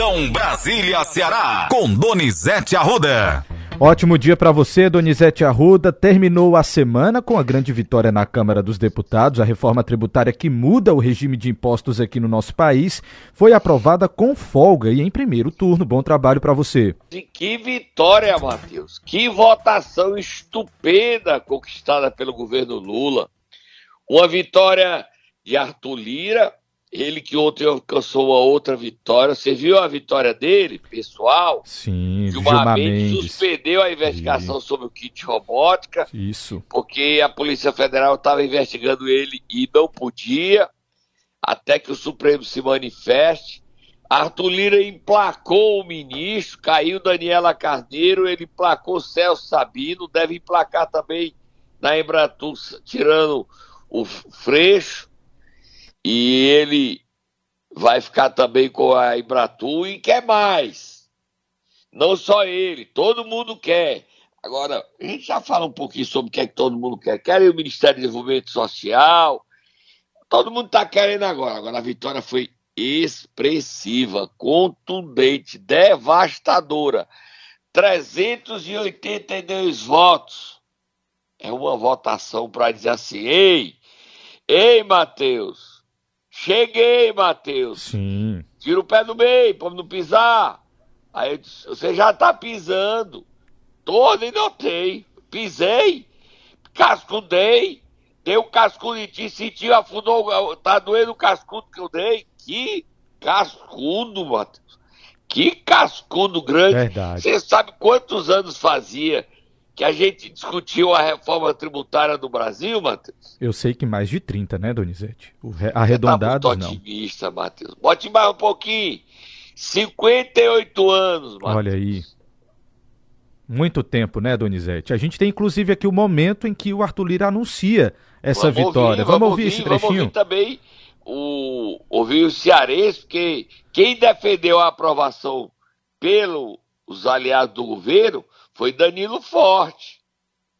Conexão Brasília-Ceará, com Donizete Arruda. Ótimo dia para você, Donizete Arruda. Terminou a semana com a grande vitória na Câmara dos Deputados. A reforma tributária que muda o regime de impostos aqui no nosso país foi aprovada com folga e em primeiro turno. Bom trabalho para você. Que vitória, Matheus. Que votação estupenda conquistada pelo governo Lula. Uma vitória de Arthur Lira, ele que ontem alcançou uma outra vitória. Você viu a vitória dele, pessoal? Sim, Gilmar Mendes suspendeu a investigação sobre o kit robótica. Isso. Porque a Polícia Federal estava investigando ele e não podia, até que o Supremo se manifeste. Arthur Lira emplacou o ministro, caiu Daniela Carneiro, ele emplacou Celso Sabino, deve emplacar também na Embratur, tirando o Freixo e ele vai ficar também com a Embratur e quer mais. Não só ele, todo mundo quer. Agora, a gente já fala um pouquinho sobre o que é que todo mundo quer. Querem o Ministério de Desenvolvimento Social. Todo mundo está querendo agora. Agora, a vitória foi expressiva, contundente, devastadora. 382 votos. É uma votação para dizer assim: ei, ei, Matheus, Cheguei, Matheus. Sim. Tira o pé do meio para não pisar. Aí eu disse, você já tá pisando. Todo e notei. Pisei, cascudei, dei um cascudo em ti, senti, afundou, tá doendo o cascudo que eu dei. Que cascudo, Matheus. Que cascudo grande. Verdade. Você sabe quantos anos fazia que a gente discutiu a reforma tributária do Brasil, Matheus? Eu sei que mais de 30, né, Donizete? O re... Arredondado, tá muito otimista, Matheus. Bote mais um pouquinho. 58 anos, Matheus. Olha aí. Muito tempo, né, Donizete? A gente tem inclusive aqui o momento em que o Arthur Lira anuncia essa vamos vitória. Ouvir, vamos, vamos, ouvir esse trechinho? Vamos ouvir também o, ouvir o cearense, porque quem defendeu a aprovação pelos aliados do governo foi Danilo Forte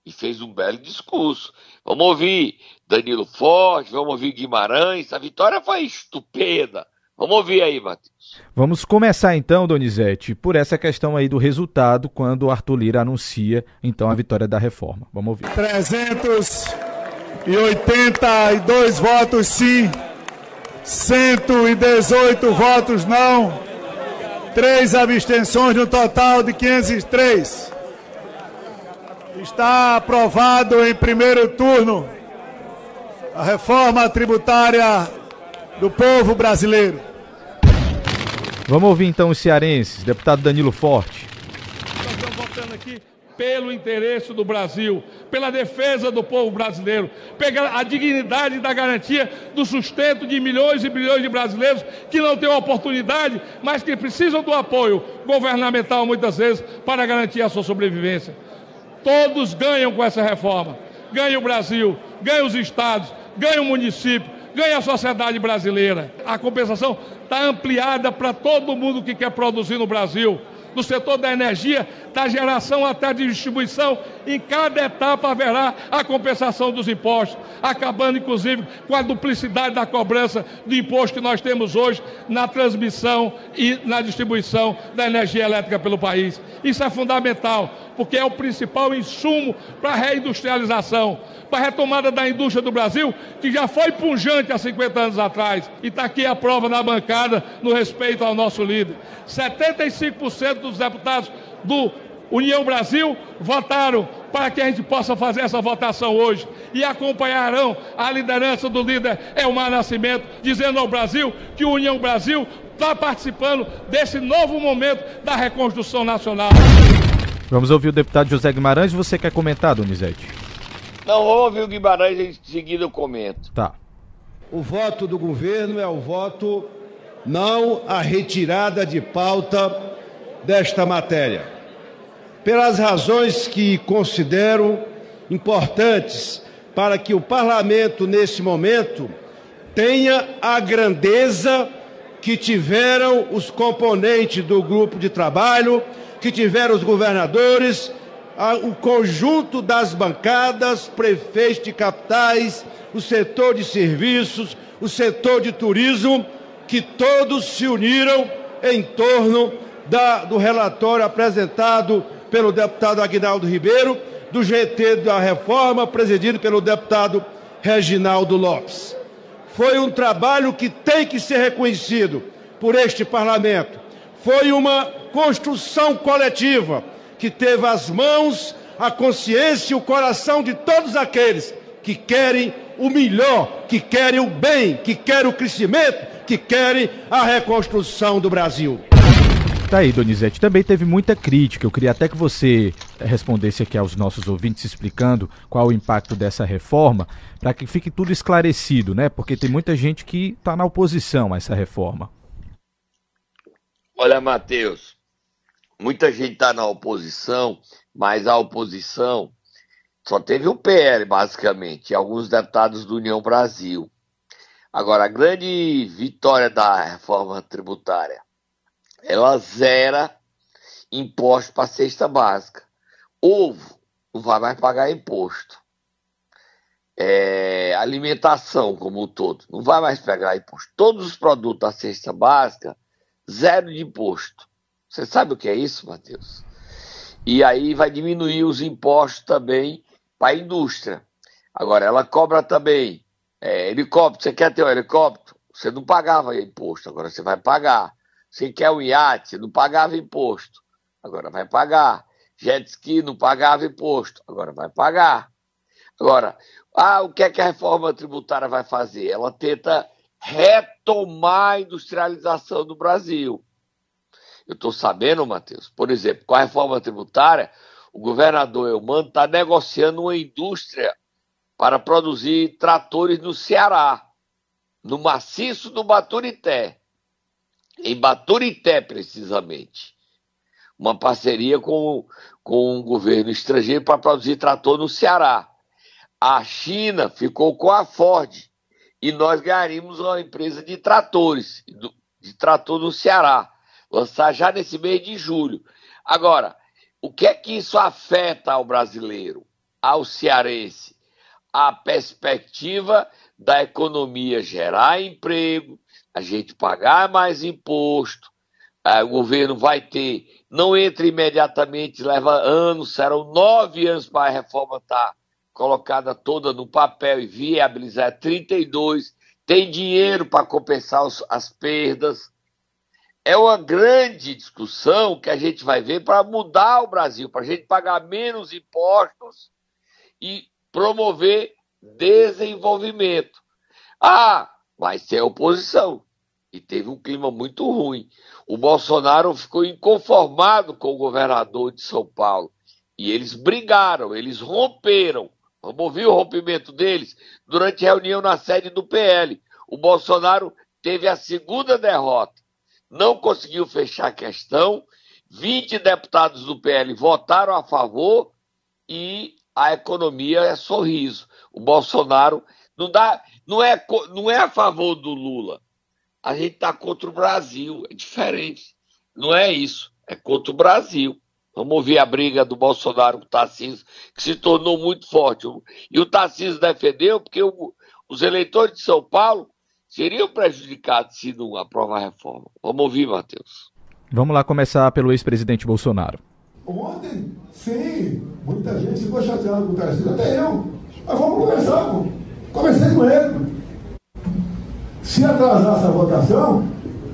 e fez um belo discurso. Vamos ouvir Danilo Forte, vamos ouvir Guimarães. A vitória foi estupenda. Vamos ouvir aí, Matheus. Vamos começar então, Donizete, por essa questão aí do resultado, quando o Arthur Lira anuncia então a vitória da reforma. Vamos ouvir. 382 votos sim, 118 votos não, três abstenções no total de 503. Está aprovado em primeiro turno a reforma tributária do povo brasileiro. Vamos ouvir então os cearenses, deputado Danilo Forte. Nós estamos votando aqui pelo interesse do Brasil, pela defesa do povo brasileiro, pela a dignidade da garantia do sustento de milhões e bilhões de brasileiros que não têm oportunidade, mas que precisam do apoio governamental muitas vezes para garantir a sua sobrevivência. Todos ganham com essa reforma. Ganha o Brasil, ganha os estados, ganha o município, ganha a sociedade brasileira. A compensação está ampliada para todo mundo que quer produzir no Brasil. No setor da energia, da geração até a distribuição, em cada etapa haverá a compensação dos impostos, acabando inclusive com a duplicidade da cobrança do imposto que nós temos hoje na transmissão e na distribuição da energia elétrica pelo país. Isso é fundamental, porque é o principal insumo para a reindustrialização, para a retomada da indústria do Brasil, que já foi punjante há 50 anos atrás. E está aqui a prova na bancada no respeito ao nosso líder. 75% dos deputados do União Brasil votaram para que a gente possa fazer essa votação hoje e acompanharão a liderança do líder Elmar Nascimento, dizendo ao Brasil que o União Brasil está participando desse novo momento da reconstrução nacional. Vamos ouvir o deputado José Guimarães. Você quer comentar, Donizete? Não, vamos ouvir o Guimarães e em seguida eu comento. Tá. O voto do governo é o voto não a retirada de pauta desta matéria. Pelas razões que considero importantes para que o parlamento, nesse momento, tenha a grandeza que tiveram os componentes do grupo de trabalho que tiveram os governadores, o conjunto das bancadas, prefeitos de capitais, o setor de serviços, o setor de turismo, que todos se uniram em torno da, do relatório apresentado pelo deputado Aguinaldo Ribeiro, do GT da reforma, presidido pelo deputado Reginaldo Lopes. Foi um trabalho que tem que ser reconhecido por este parlamento. Foi uma construção coletiva que teve as mãos, a consciência e o coração de todos aqueles que querem o melhor, que querem o bem, que querem o crescimento, que querem a reconstrução do Brasil. Tá aí, Donizete. Também teve muita crítica. Eu queria até que você respondesse aqui aos nossos ouvintes explicando qual o impacto dessa reforma, para que fique tudo esclarecido, né? Porque tem muita gente que está na oposição a essa reforma. Olha, Matheus, muita gente está na oposição, mas a oposição só teve o PL, basicamente, e alguns deputados do União Brasil. Agora, a grande vitória da reforma tributária ela zera imposto para cesta básica. Ovo não vai mais pagar imposto. É, alimentação como um todo, não vai mais pagar imposto. Todos os produtos da cesta básica, zero de imposto. Você sabe o que é isso, Matheus? E aí vai diminuir os impostos também para a indústria. Agora, ela cobra também é, helicóptero. Você quer ter um helicóptero? Você não pagava imposto, agora você vai pagar. Você quer um iate, não pagava imposto, agora vai pagar. Jet ski não pagava imposto, agora vai pagar. Agora, ah, o que é que a reforma tributária vai fazer? Ela tenta retomar a industrialização do Brasil. Eu estou sabendo, Matheus, por exemplo, com a reforma tributária, o governador Eumano está negociando uma indústria para produzir tratores no Ceará, no maciço do Baturité em Baturité, precisamente. Uma parceria com, com um governo estrangeiro para produzir trator no Ceará. A China ficou com a Ford e nós ganharíamos uma empresa de tratores, de trator no Ceará, lançar já nesse mês de julho. Agora, o que é que isso afeta ao brasileiro, ao cearense? A perspectiva da economia gerar emprego, a gente pagar mais imposto, o governo vai ter, não entra imediatamente, leva anos, serão nove anos para a reforma estar colocada toda no papel e viabilizar 32, tem dinheiro para compensar os, as perdas. É uma grande discussão que a gente vai ver para mudar o Brasil, para a gente pagar menos impostos e promover desenvolvimento. Ah, vai ser oposição. E teve um clima muito ruim. O Bolsonaro ficou inconformado com o governador de São Paulo. E eles brigaram, eles romperam. Ouvir o rompimento deles durante reunião na sede do PL. O Bolsonaro teve a segunda derrota. Não conseguiu fechar a questão. 20 deputados do PL votaram a favor e a economia é sorriso. O Bolsonaro não dá, não é, não é a favor do Lula. A gente está contra o Brasil, é diferente. Não é isso, é contra o Brasil. Vamos ouvir a briga do Bolsonaro com o Tarcísio, que se tornou muito forte. E o Tarcísio defendeu porque o, os eleitores de São Paulo seriam prejudicados se não aprovar a reforma. Vamos ouvir, Matheus. Vamos lá começar pelo ex-presidente Bolsonaro. Ontem, sim, muita gente ficou chateada com o Tarcísio, até eu. Mas vamos conversar, pô. Comecei com ele. Se atrasar essa votação,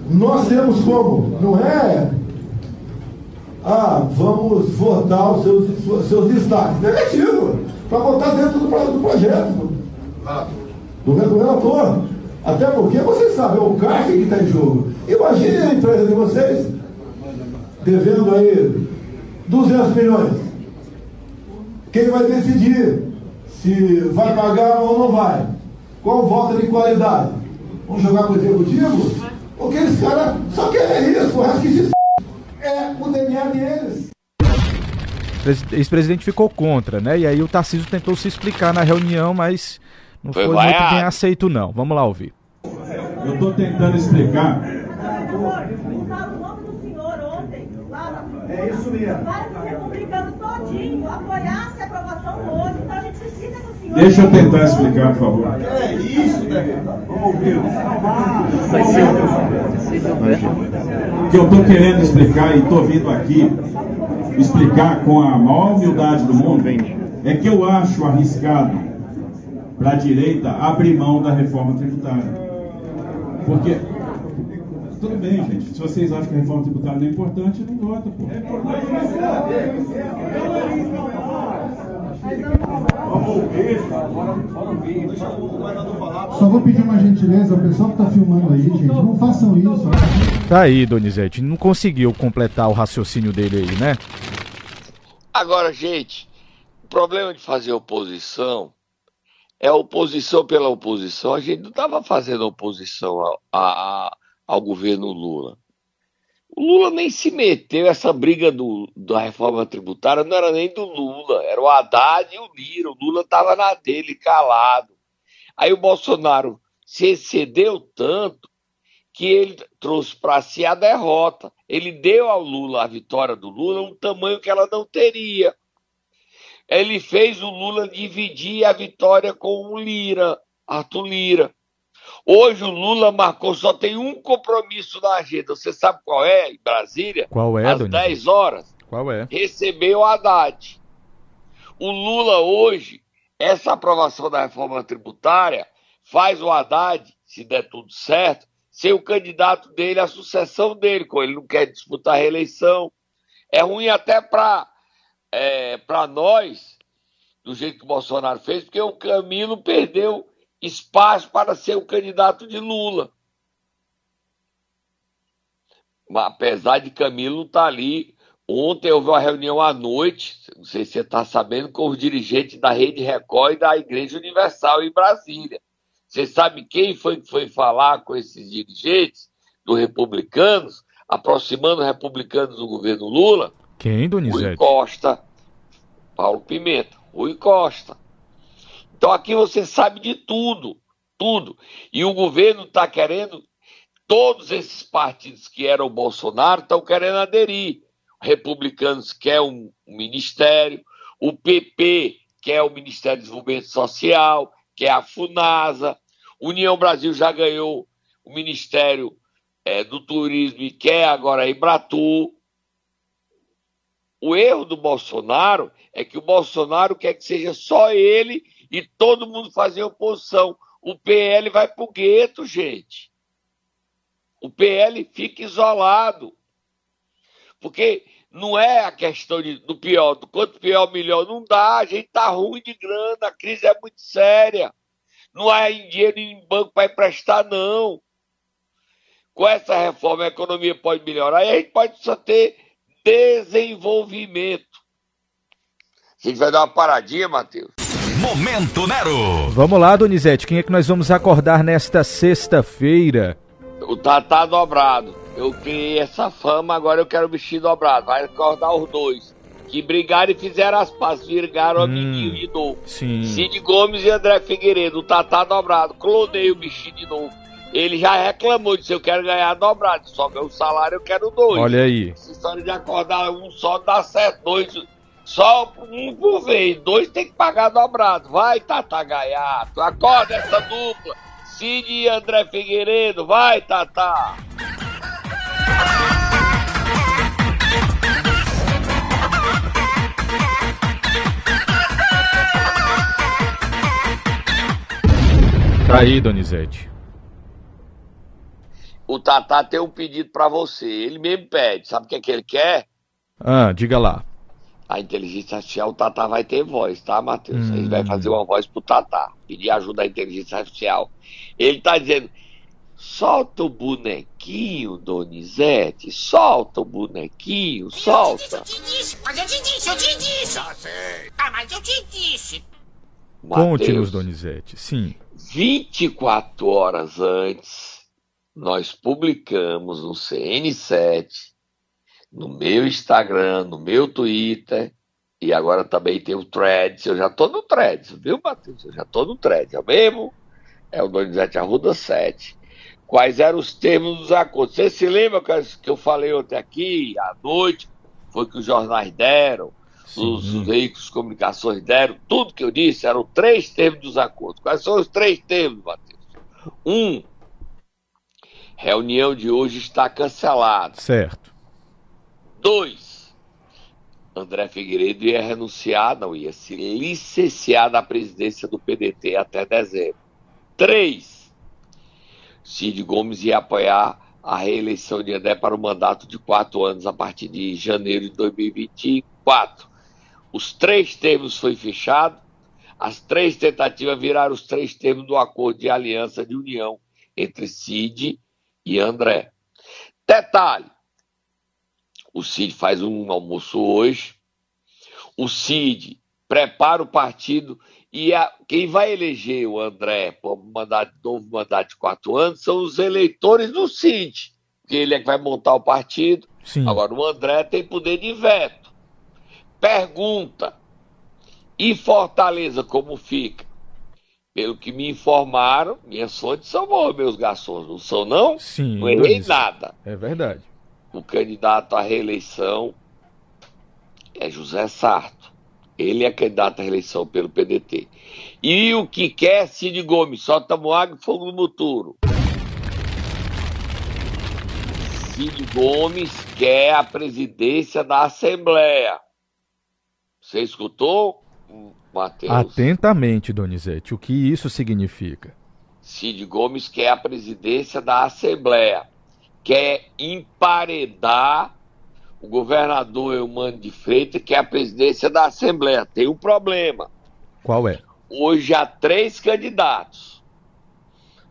nós temos como, não é? Ah, vamos votar os seus, seus destaques. Negativo, para votar dentro do, do projeto, do, do relator. Até porque vocês sabem, é o CARF que está em jogo. Imagine a empresa de vocês devendo aí 200 milhões. Quem vai decidir se vai pagar ou não vai? Qual voto de qualidade? Vamos jogar pro executivo? Porque eles caras só querem isso, o resto que se é o DNA deles. O ex-presidente ficou contra, né? E aí o Tarcísio tentou se explicar na reunião, mas não foi, foi muito bem aceito, não. Vamos lá ouvir. Eu estou tentando explicar. É isso mesmo. Vários republicanos todinho apoiasse a aprovação hoje, então a gente precisa do senhor. Deixa eu tentar explicar, por favor. É isso, né? Vamos ouvir. Que eu estou querendo explicar e estou vindo aqui explicar com a maior humildade do mundo é que eu acho arriscado para a direita abrir mão da reforma tributária. Porque tudo bem, gente. Se vocês acham que a reforma tributária não é importante, não vota, pô. Só vou pedir uma gentileza, o pessoal que está filmando aí, gente, não façam isso. Tá aí, Donizete, não conseguiu completar o raciocínio dele aí, né? Agora, gente, o problema de fazer oposição é oposição pela oposição. A gente não estava fazendo oposição a, a, ao governo Lula. O Lula nem se meteu, essa briga do, da reforma tributária não era nem do Lula, era o Haddad e o Lira. O Lula estava na dele, calado. Aí o Bolsonaro se excedeu tanto que ele trouxe para si a derrota. Ele deu ao Lula, a vitória do Lula, um tamanho que ela não teria. Ele fez o Lula dividir a vitória com o Lira, Arthur Lira. Hoje o Lula marcou, só tem um compromisso na agenda. Você sabe qual é, em Brasília? Qual é, Às Donizete? 10 horas. Qual é? Recebeu o Haddad. O Lula hoje, essa aprovação da reforma tributária, faz o Haddad, se der tudo certo, ser o candidato dele à sucessão dele, como ele não quer disputar a reeleição. É ruim até para é, nós, do jeito que o Bolsonaro fez, porque o Camilo perdeu espaço para ser o candidato de Lula. Apesar de Camilo estar tá ali, ontem houve uma reunião à noite, não sei se você está sabendo, com os dirigentes da Rede Record e da Igreja Universal em Brasília. Você sabe quem foi que foi falar com esses dirigentes dos republicanos, aproximando os republicanos do governo Lula? Quem, Donizete? Rui Costa, Paulo Pimenta, Rui Costa. Então aqui você sabe de tudo, tudo. E o governo está querendo, todos esses partidos que eram o Bolsonaro estão querendo aderir. Republicanos quer um, ministério, o PP quer o Ministério do Desenvolvimento Social, quer a FUNASA, União Brasil já ganhou o Ministério é, do Turismo e quer agora a Embratur. O erro do Bolsonaro é que o Bolsonaro quer que seja só ele e todo mundo fazer oposição. O PL vai pro gueto, gente. O PL fica isolado. Porque não é a questão de, do pior, do quanto pior, melhor. Não dá, a gente tá ruim de grana, a crise é muito séria. Não há dinheiro em banco para emprestar, não. Com essa reforma, a economia pode melhorar e a gente pode só ter desenvolvimento. A gente vai dar uma paradinha, Matheus. Momento Nero. Vamos lá, Donizete, quem é que nós vamos acordar nesta sexta-feira? O Tatá dobrado. Eu criei essa fama, agora eu quero o bichinho dobrado. Vai acordar os dois. Que brigaram e fizeram as pazes, viraram hum, amiguinho de novo. Sim. Cid Gomes e André Figueiredo, o Tatá dobrado. Clonei o bichinho de novo. Ele já reclamou, disse: Eu quero ganhar dobrado, só o salário eu quero dois. Olha aí. Essa história de acordar um só dá certo, dois. Só um por vez, dois tem que pagar dobrado. Vai, Tata Gaiato, acorda essa dupla. Cid e André Figueiredo, vai, Tata. Tá aí, Donizete. O Tata tem um pedido para você. Ele mesmo pede. Sabe o que, é que ele quer? Ah, diga lá. A inteligência artificial, o Tata vai ter voz, tá, Matheus? Hum. Ele vai fazer uma voz pro Tata. Pedir ajuda à inteligência artificial. Ele tá dizendo: solta o bonequinho, Donizete. Solta o bonequinho, solta. Eu te disse, mas eu te disse, eu te disse. Ah, mas eu te disse. Conte-nos, Donizete. Sim. 24 horas antes, nós publicamos no CN7, no meu Instagram, no meu Twitter, e agora também tem o Threads. Eu já tô no Threads, viu, Matheus? Eu já tô no Threads, é o mesmo? É o Donizete Arruda 7. Quais eram os termos dos acordos? Você se lembra que eu falei ontem aqui, à noite, foi que os jornais deram, os veículos de comunicações deram, tudo que eu disse eram três termos dos acordos. Quais são os três termos, Matheus? Um, Reunião de hoje está cancelada. Certo. Dois, André Figueiredo ia renunciar, não ia se licenciar da presidência do PDT até dezembro. Três, Cid Gomes ia apoiar a reeleição de André para o mandato de quatro anos a partir de janeiro de 2024. Os três termos foi fechado, as três tentativas viraram os três termos do acordo de aliança de união entre Cid e André. Detalhe: o Cid faz um almoço hoje, o Cid prepara o partido e a, quem vai eleger o André para um mandato, novo mandato de quatro anos são os eleitores do Cid, porque ele é que vai montar o partido. Sim. Agora, o André tem poder de veto. Pergunta: e Fortaleza, como fica? Pelo que me informaram, minhas fontes são boas, meus garçons, não são não? Sim. Não errei Donizetti. nada. É verdade. O candidato à reeleição é José Sarto. Ele é candidato à reeleição pelo PDT. E o que quer Cid Gomes? Solta Moago e fogo no muturo. Cid Gomes quer a presidência da Assembleia. Você escutou, Matheus? Atentamente, Donizete, o que isso significa? Cid Gomes quer a presidência da Assembleia. Quer emparedar o governador Eumano de Freitas, que é a presidência da Assembleia. Tem um problema. Qual é? Hoje há três candidatos.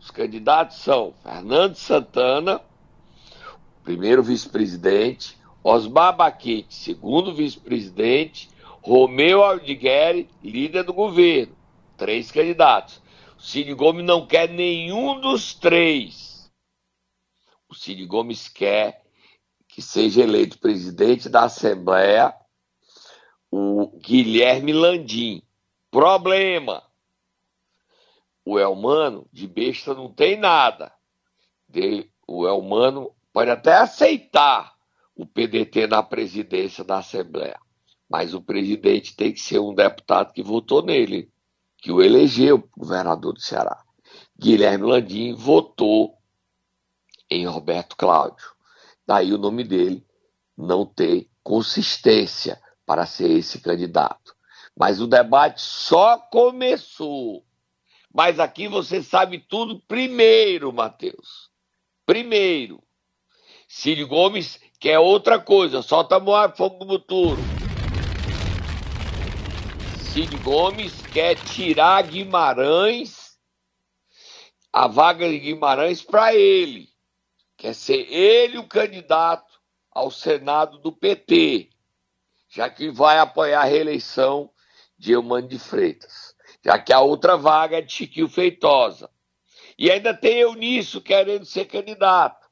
Os candidatos são Fernando Santana, primeiro vice-presidente, Osmar Baquete, segundo vice-presidente, Romeu Aldigueri, líder do governo. Três candidatos. O Cid Gomes não quer nenhum dos três. O Cid Gomes quer que seja eleito presidente da Assembleia o Guilherme Landim. Problema. O Elmano, de besta, não tem nada. O Elmano pode até aceitar o PDT na presidência da Assembleia. Mas o presidente tem que ser um deputado que votou nele, que o elegeu governador do Ceará. Guilherme Landim votou em Roberto Cláudio. Daí o nome dele não ter consistência para ser esse candidato. Mas o debate só começou. Mas aqui você sabe tudo primeiro, Matheus. Primeiro. Ciro Gomes quer outra coisa, solta Moab fogo no muturo. Cid Gomes quer tirar Guimarães, a vaga de Guimarães para ele. Quer ser ele o candidato ao Senado do PT, já que vai apoiar a reeleição de Eumano de Freitas, já que a outra vaga é de Chiquinho Feitosa. E ainda tem Eunício querendo ser candidato.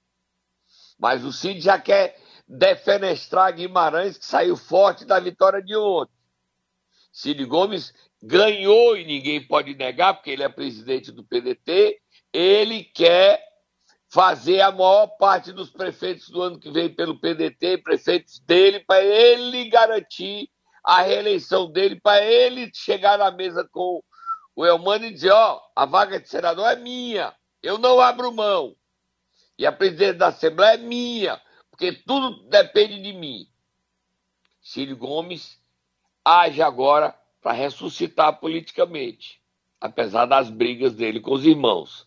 Mas o Cid já quer defenestrar Guimarães, que saiu forte da vitória de ontem. Cid Gomes ganhou e ninguém pode negar, porque ele é presidente do PDT. Ele quer fazer a maior parte dos prefeitos do ano que vem pelo PDT, prefeitos dele, para ele garantir a reeleição dele, para ele chegar na mesa com o Elmano e dizer: ó, a vaga de senador é minha, eu não abro mão. E a presidência da Assembleia é minha, porque tudo depende de mim. Ciro Gomes age agora para ressuscitar politicamente, apesar das brigas dele com os irmãos.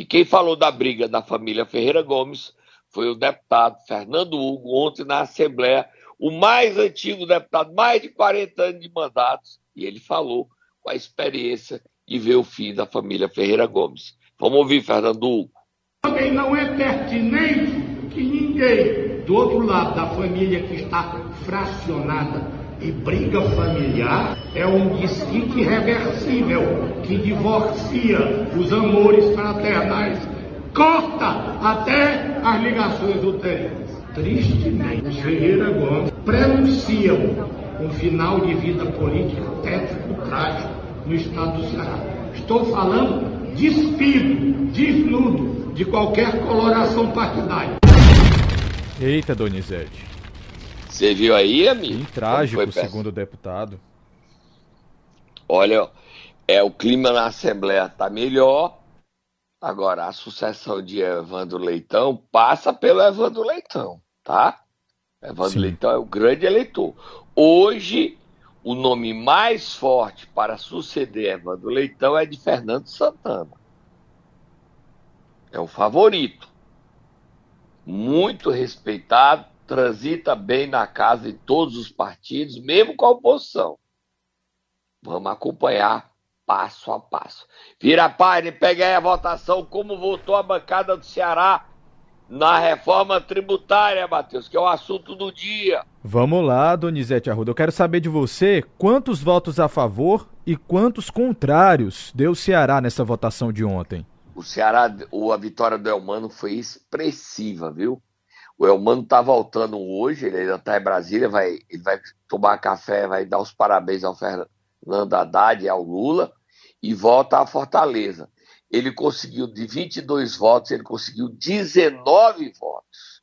E quem falou da briga da família Ferreira Gomes foi o deputado Fernando Hugo, ontem na Assembleia, o mais antigo deputado, mais de 40 anos de mandatos, e ele falou com a experiência de ver o fim da família Ferreira Gomes. Vamos ouvir Fernando Hugo. Também não é pertinente que ninguém do outro lado da família que está fracionada e briga familiar é um desquite irreversível que divorcia os amores fraternais, corta até as ligações uterinas. Tristemente, os Ferreira Gomes prenunciam um final de vida política tétrico, trágico no estado do Ceará. Estou falando despido, desnudo de qualquer coloração partidária. Eita, Donizete. Você viu aí, amigo? Bem trágico, segundo o deputado. Olha, é o clima na Assembleia tá melhor, Agora, a sucessão de Evandro Leitão passa pelo Evandro Leitão, tá? Evandro Sim. Leitão é o grande eleitor. Hoje, o nome mais forte para suceder Evandro Leitão é de Fernando Santana. É o favorito. Muito respeitado, transita bem na casa de todos os partidos, mesmo com a oposição. Vamos acompanhar passo a passo. Vira página e pega aí a votação, como votou a bancada do Ceará na reforma tributária, Matheus, que é o assunto do dia. Vamos lá, Donizete Arruda. Eu quero saber de você quantos votos a favor e quantos contrários deu o Ceará nessa votação de ontem. O Ceará, a vitória do Elmano foi expressiva, viu? O Elmano tá voltando hoje, ele ainda tá em Brasília, vai, ele vai tomar café, vai dar os parabéns ao Fernando Haddad e ao Lula e volta a Fortaleza. Ele conseguiu, de 22 votos, ele conseguiu 19 votos.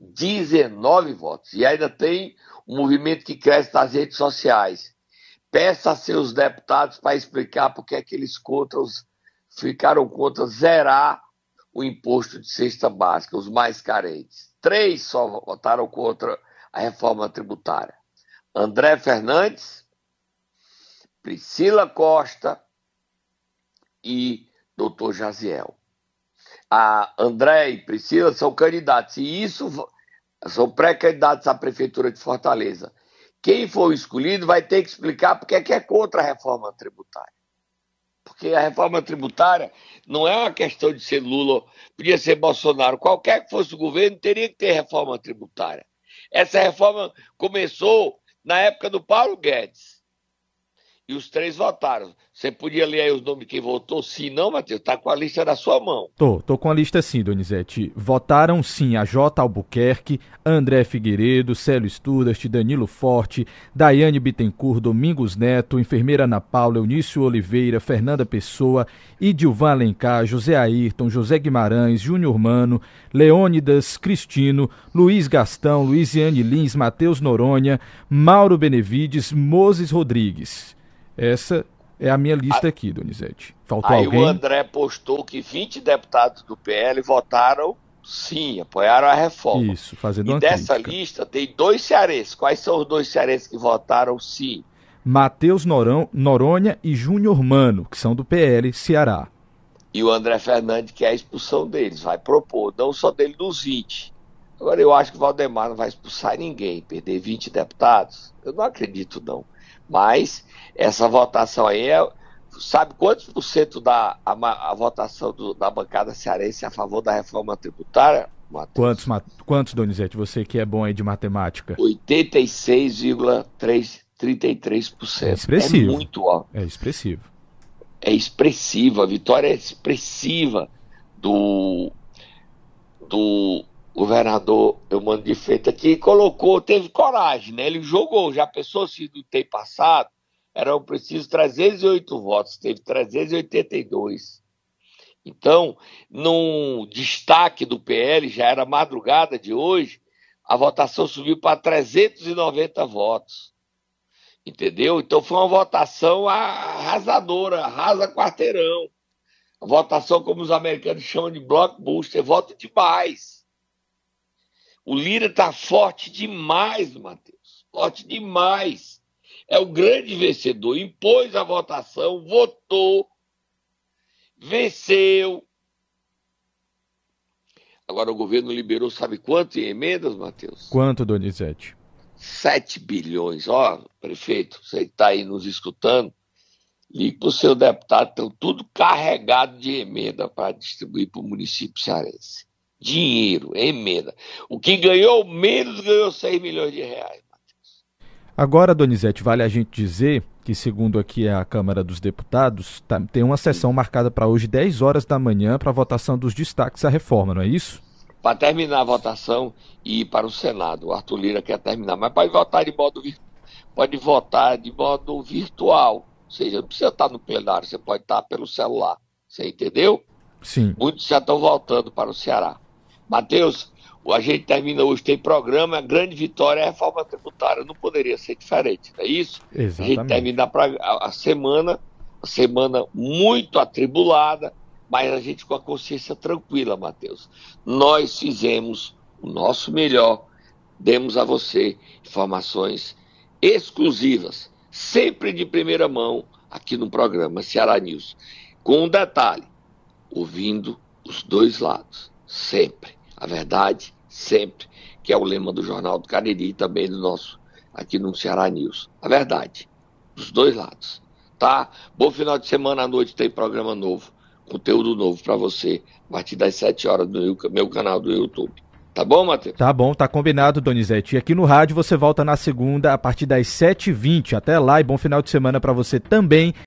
19 votos. E ainda tem um movimento que cresce nas redes sociais. Peça a seus deputados para explicar por que é que eles ficaram contra zerar o imposto de cesta básica, os mais carentes. Três só votaram contra a reforma tributária. André Fernandes, Priscila Costa e doutor Jaziel. A André e Priscila são candidatos, e isso são pré-candidatos à Prefeitura de Fortaleza. Quem for escolhido vai ter que explicar porque é que é contra a reforma tributária. Porque a reforma tributária não é uma questão de ser Lula, podia ser Bolsonaro. Qualquer que fosse o governo teria que ter reforma tributária. Essa reforma começou na época do Paulo Guedes. E os três votaram. Você podia ler aí os nomes de quem votou? Sim, não, Matheus? Tá com a lista na sua mão. Tô, tô com a lista sim, Donizete. Votaram sim a J. Albuquerque, André Figueiredo, Célio Studart, Danilo Forte, Daiane Bittencourt, Domingos Neto, enfermeira Ana Paula, Eunício Oliveira, Fernanda Pessoa, Idilvan Alencar, José Ayrton, José Guimarães, Júnior Mano, Leônidas Cristino, Luiz Gastão, Luiziane Lins, Matheus Noronha, Mauro Benevides, Moses Rodrigues. Essa é a minha lista aqui, Donizete. Faltou Aí alguém? o André postou que 20 deputados do PL votaram sim, apoiaram a reforma. Isso, fazendo E dessa crítica. lista tem dois cearenses. Quais são os dois cearenses que votaram sim? Matheus Norão, Noronha e Júnior Mano, que são do PL Ceará. E o André Fernandes quer a expulsão deles, vai propor, não só dele dos 20. Agora eu acho que o Valdemar não vai expulsar ninguém, perder 20 deputados. Eu não acredito, não. Mas essa votação aí é. Sabe quantos por cento da a, a votação do- da bancada cearense é a favor da reforma tributária? Matheus? Quantos, Ma- quantos, Donizete? Você que é bom aí de matemática. 86,33%. É expressivo. É muito alto. É expressivo. é expressiva, a vitória é expressiva do, do governador Eumano de Freitas, que colocou, teve coragem, né? Ele jogou, já pensou se no tempo passado eram precisos 308 votos, teve 382. Então, num destaque do PL, já era madrugada de hoje, a votação subiu para 390 votos. Entendeu? Então foi uma votação arrasadora, arrasa quarteirão. A votação, como os americanos chamam de blockbuster, vota demais. O Lira está forte demais, Matheus. Forte demais. É o grande vencedor. Impôs a votação, votou, venceu. Agora o governo liberou, sabe quanto em emendas, Matheus? Quanto, Donizete? 7 bilhões. Ó, prefeito, você está aí nos escutando, ligue para o seu deputado, estão tudo carregado de emenda para distribuir para o município cearense. Dinheiro, emenda. O que ganhou menos ganhou 6 milhões de reais. Agora, Donizete, vale a gente dizer que, segundo aqui a Câmara dos Deputados, tá- tem uma sessão marcada para hoje, 10 horas da manhã, para a votação dos destaques à reforma, não é isso? Para terminar a votação e ir para o Senado. O Arthur Lira quer terminar, mas pode votar de modo, pode votar de modo virtual. Ou seja, não precisa estar no plenário, você pode estar pelo celular. Você entendeu? Sim. Muitos já estão voltando para o Ceará. Matheus, a gente termina hoje, tem programa, a grande vitória é a reforma tributária, não poderia ser diferente, não é isso? A gente Exatamente. termina a- a semana, a semana muito atribulada, mas a gente com a consciência tranquila, Matheus. Nós fizemos o nosso melhor, demos a você informações exclusivas, sempre de primeira mão, aqui no programa Ceará News. Com um detalhe: ouvindo os dois lados, sempre. A verdade, sempre, que é o lema do Jornal do Cariri e também do nosso, aqui no Ceará News. A verdade, dos dois lados. Tá? Bom final de semana à noite, tem programa novo, conteúdo novo para você, a partir das 7 horas do meu canal do YouTube. Tá bom, Matheus? Tá bom, tá combinado, Donizete. E aqui no rádio você volta na segunda a partir das 7h20. Até lá e bom final de semana para você também